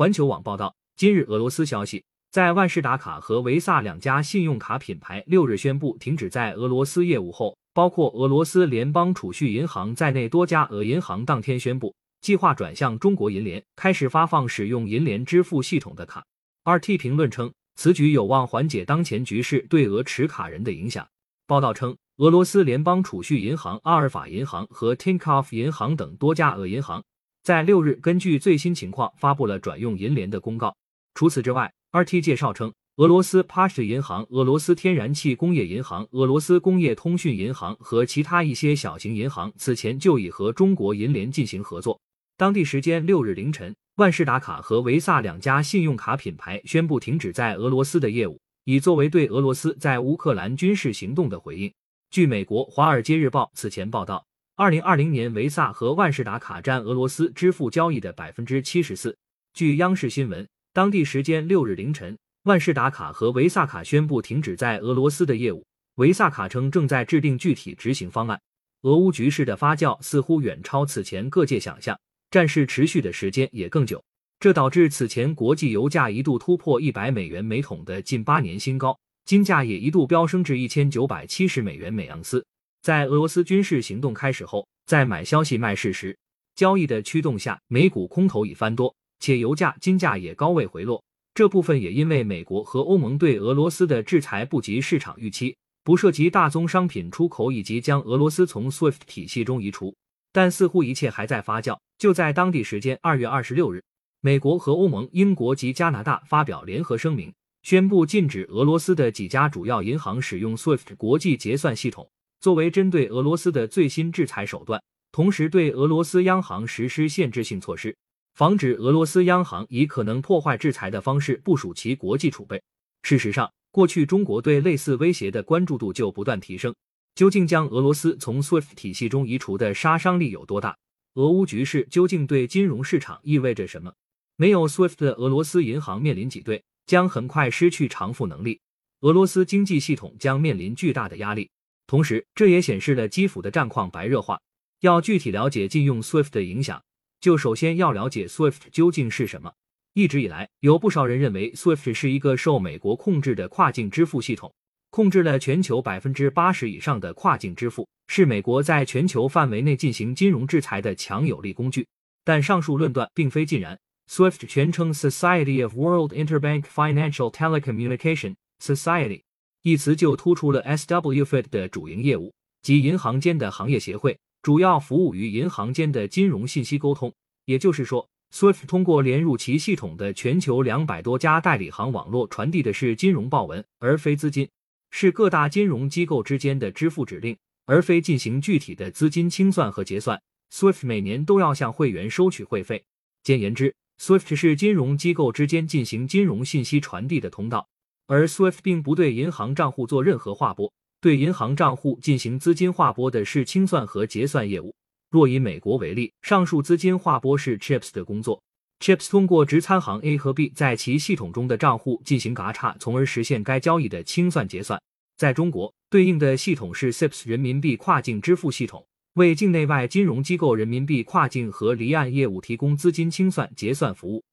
环球网报道，今日俄罗斯消息，在万事达卡和维萨两家信用卡品牌六日宣布停止在俄罗斯业务后，包括俄罗斯联邦储蓄银行在内多家俄银行当天宣布，计划转向中国银联，开始发放使用银联支付系统的卡。RT 评论称，此举有望缓解当前局势对俄持卡人的影响。报道称，俄罗斯联邦储蓄银行、阿尔法银行和 Tinkoff 银行等多家俄银行。在六日，根据最新情况发布了转用银联的公告。除此之外，RT 介绍称，俄罗斯 p a s h 银行、俄罗斯天然气工业银行、俄罗斯工业通讯银行和其他一些小型银行此前就已和中国银联进行合作。当地时间六日凌晨，万事达卡和维萨两家信用卡品牌宣布停止在俄罗斯的业务，以作为对俄罗斯在乌克兰军事行动的回应。据美国《华尔街日报》此前报道。二零二零年，维萨和万事达卡占俄罗斯支付交易的百分之七十四。据央视新闻，当地时间六日凌晨，万事达卡和维萨卡宣布停止在俄罗斯的业务。维萨卡称正在制定具体执行方案。俄乌局势的发酵似乎远超此前各界想象，战事持续的时间也更久，这导致此前国际油价一度突破一百美元每桶的近八年新高，金价也一度飙升至一千九百七十美元每盎司。在俄罗斯军事行动开始后，在买消息卖事实交易的驱动下，美股空头已翻多，且油价、金价也高位回落。这部分也因为美国和欧盟对俄罗斯的制裁不及市场预期，不涉及大宗商品出口以及将俄罗斯从 SWIFT 体系中移除。但似乎一切还在发酵。就在当地时间二月二十六日，美国和欧盟、英国及加拿大发表联合声明，宣布禁止俄罗斯的几家主要银行使用 SWIFT 国际结算系统。作为针对俄罗斯的最新制裁手段，同时对俄罗斯央行实施限制性措施，防止俄罗斯央行以可能破坏制裁的方式部署其国际储备。事实上，过去中国对类似威胁的关注度就不断提升。究竟将俄罗斯从 SWIFT 体系中移除的杀伤力有多大？俄乌局势究竟对金融市场意味着什么？没有 SWIFT 的俄罗斯银行面临挤兑，将很快失去偿付能力，俄罗斯经济系统将面临巨大的压力。同时，这也显示了基辅的战况白热化。要具体了解禁用 SWIFT 的影响，就首先要了解 SWIFT 究竟是什么。一直以来，有不少人认为 SWIFT 是一个受美国控制的跨境支付系统，控制了全球百分之八十以上的跨境支付，是美国在全球范围内进行金融制裁的强有力工具。但上述论断并非尽然。SWIFT 全称 Society of World Interbank Financial Telecommunication Society。一词就突出了 SWFT 的主营业务及银行间的行业协会，主要服务于银行间的金融信息沟通。也就是说，SWIFT 通过连入其系统的全球两百多家代理行网络，传递的是金融报文，而非资金；是各大金融机构之间的支付指令，而非进行具体的资金清算和结算。SWIFT 每年都要向会员收取会费。简言之，SWIFT 是金融机构之间进行金融信息传递的通道。而 SWIFT 并不对银行账户做任何划拨，对银行账户进行资金划拨的是清算和结算业务。若以美国为例，上述资金划拨是 CHIPS 的工作，CHIPS 通过直参行 A 和 B 在其系统中的账户进行嘎差，从而实现该交易的清算结算。在中国，对应的系统是 CIPS 人民币跨境支付系统，为境内外金融机构人民币跨境和离岸业务提供资金清算结算服务，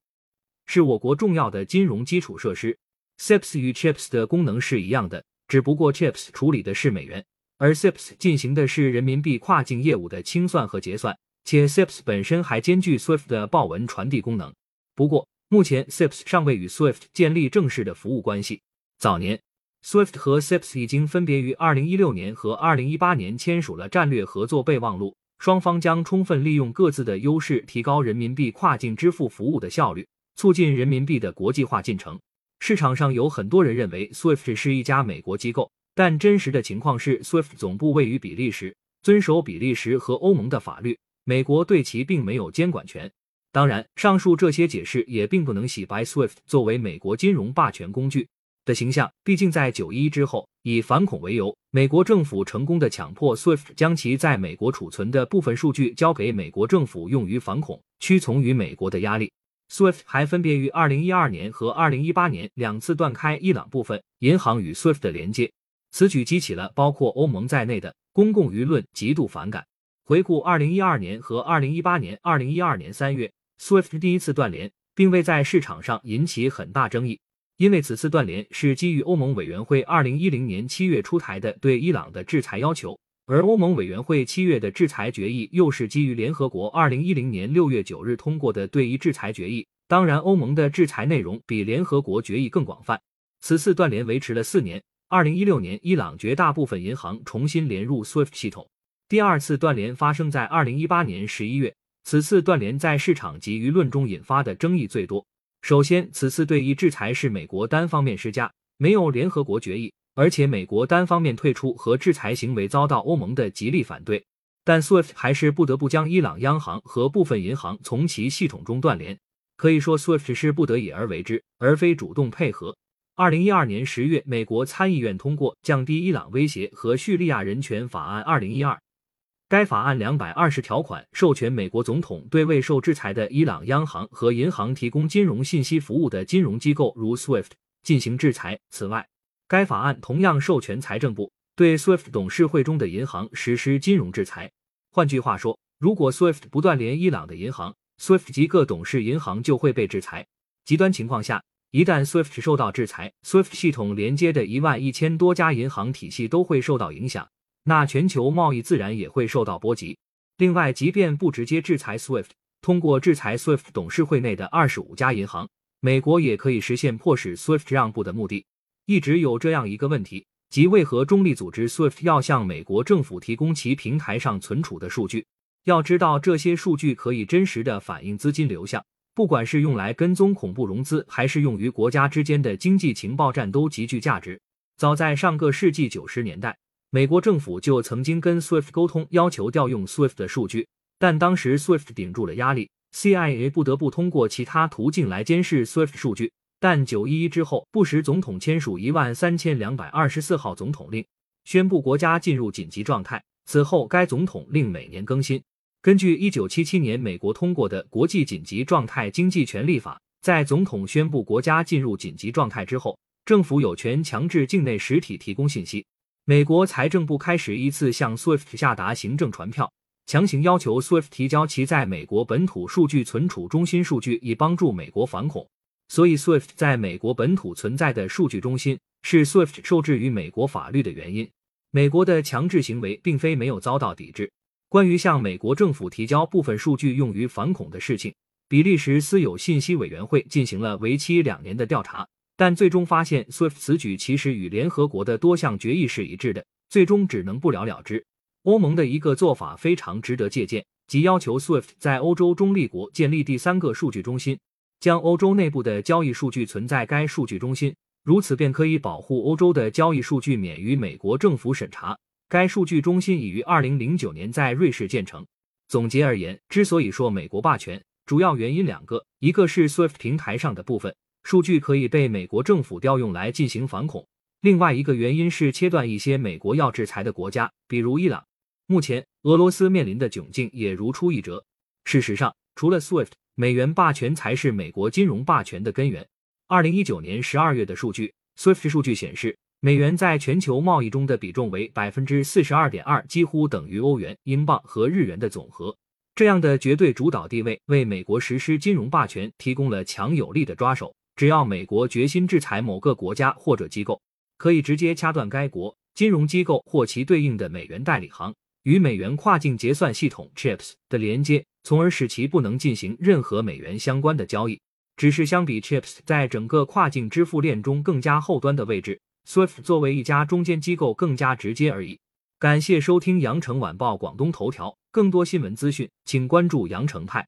是我国重要的金融基础设施。SIPS 与 CHIPS 的功能是一样的，只不过 CHIPS 处理的是美元，而 SIPS 进行的是人民币跨境业务的清算和结算，且 SIPS 本身还兼具 SWIFT 的报文传递功能。不过，目前 SIPS 尚未与 SWIFT 建立正式的服务关系。早年，SWIFT 和 SIPS 已经分别于2016年和2018年签署了战略合作备忘录，双方将充分利用各自的优势，提高人民币跨境支付服务的效率，促进人民币的国际化进程。市场上有很多人认为 SWIFT 是一家美国机构，但真实的情况是，SWIFT 总部位于比利时，遵守比利时和欧盟的法律，美国对其并没有监管权。当然，上述这些解释也并不能洗白 SWIFT 作为美国金融霸权工具的形象。毕竟，在九一之后，以反恐为由，美国政府成功的强迫 SWIFT 将其在美国储存的部分数据交给美国政府用于反恐，屈从于美国的压力。SWIFT 还分别于二零一二年和二零一八年两次断开伊朗部分银行与 SWIFT 的连接，此举激起了包括欧盟在内的公共舆论极度反感。回顾二零一二年和二零一八年，二零一二年三月，SWIFT 第一次断联，并未在市场上引起很大争议。因为此次断联是基于欧盟委员会二零一零年七月出台的对伊朗的制裁要求，而欧盟委员会七月的制裁决议又是基于联合国二零一零年六月九日通过的对伊制裁决议。当然，欧盟的制裁内容比联合国决议更广泛。此次断联维持了四年。二零一六年，伊朗绝大部分银行重新连入 SWIFT 系统。第二次断联发生在二零一八年十一月。此次断联在市场及舆论中引发的争议最多。首先，此次对伊制裁是美国单方面施加，没有联合国决议，而且美国单方面退出和制裁行为遭到欧盟的极力反对。但 SWIFT 还是不得不将伊朗央行和部分银行从其系统中断联。可以说，SWIFT 是不得已而为之，而非主动配合。二零一二年十月，美国参议院通过《降低伊朗威胁和叙利亚人权法案》二零一二。该法案两百二十条款授权美国总统对未受制裁的伊朗央行和银行提供金融信息服务的金融机构，如 SWIFT 进行制裁。此外，该法案同样授权财政部对 SWIFT 董事会中的银行实施金融制裁。换句话说，如果 SWIFT 不断连伊朗的银行，SWIFT 及各董事银行就会被制裁。极端情况下，一旦 SWIFT 受到制裁，SWIFT 系统连接的一万一千多家银行体系都会受到影响，那全球贸易自然也会受到波及。另外，即便不直接制裁 SWIFT，通过制裁 SWIFT 董事会内的二十五家银行，美国也可以实现迫使 SWIFT 让步的目的。一直有这样一个问题，即为何中立组织 SWIFT 要向美国政府提供其平台上存储的数据？要知道，这些数据可以真实的反映资金流向，不管是用来跟踪恐怖融资，还是用于国家之间的经济情报战，都极具价值。早在上个世纪九十年代，美国政府就曾经跟 SWIFT 沟通，要求调用 SWIFT 的数据，但当时 SWIFT 顶住了压力，CIA 不得不通过其他途径来监视 SWIFT 数据。但九一一之后，布什总统签署一万三千两百二十四号总统令，宣布国家进入紧急状态。此后，该总统令每年更新。根据一九七七年美国通过的《国际紧急状态经济权利法》，在总统宣布国家进入紧急状态之后，政府有权强制境内实体提供信息。美国财政部开始依次向 SWIFT 下达行政传票，强行要求 SWIFT 提交其在美国本土数据存储中心数据，以帮助美国反恐。所以，SWIFT 在美国本土存在的数据中心是 SWIFT 受制于美国法律的原因。美国的强制行为并非没有遭到抵制。关于向美国政府提交部分数据用于反恐的事情，比利时私有信息委员会进行了为期两年的调查，但最终发现 SWIFT 此举其实与联合国的多项决议是一致的，最终只能不了了之。欧盟的一个做法非常值得借鉴，即要求 SWIFT 在欧洲中立国建立第三个数据中心，将欧洲内部的交易数据存在该数据中心，如此便可以保护欧洲的交易数据免于美国政府审查。该数据中心已于二零零九年在瑞士建成。总结而言，之所以说美国霸权，主要原因两个：一个是 SWIFT 平台上的部分数据可以被美国政府调用来进行反恐；另外一个原因是切断一些美国要制裁的国家，比如伊朗。目前，俄罗斯面临的窘境也如出一辙。事实上，除了 SWIFT，美元霸权才是美国金融霸权的根源。二零一九年十二月的数据，SWIFT 数据显示。美元在全球贸易中的比重为百分之四十二点二，几乎等于欧元、英镑和日元的总和。这样的绝对主导地位为美国实施金融霸权提供了强有力的抓手。只要美国决心制裁某个国家或者机构，可以直接掐断该国金融机构或其对应的美元代理行与美元跨境结算系统 （CHIPS） 的连接，从而使其不能进行任何美元相关的交易。只是相比 CHIPS 在整个跨境支付链中更加后端的位置。Swift 作为一家中间机构更加直接而已。感谢收听羊城晚报广东头条，更多新闻资讯，请关注羊城派。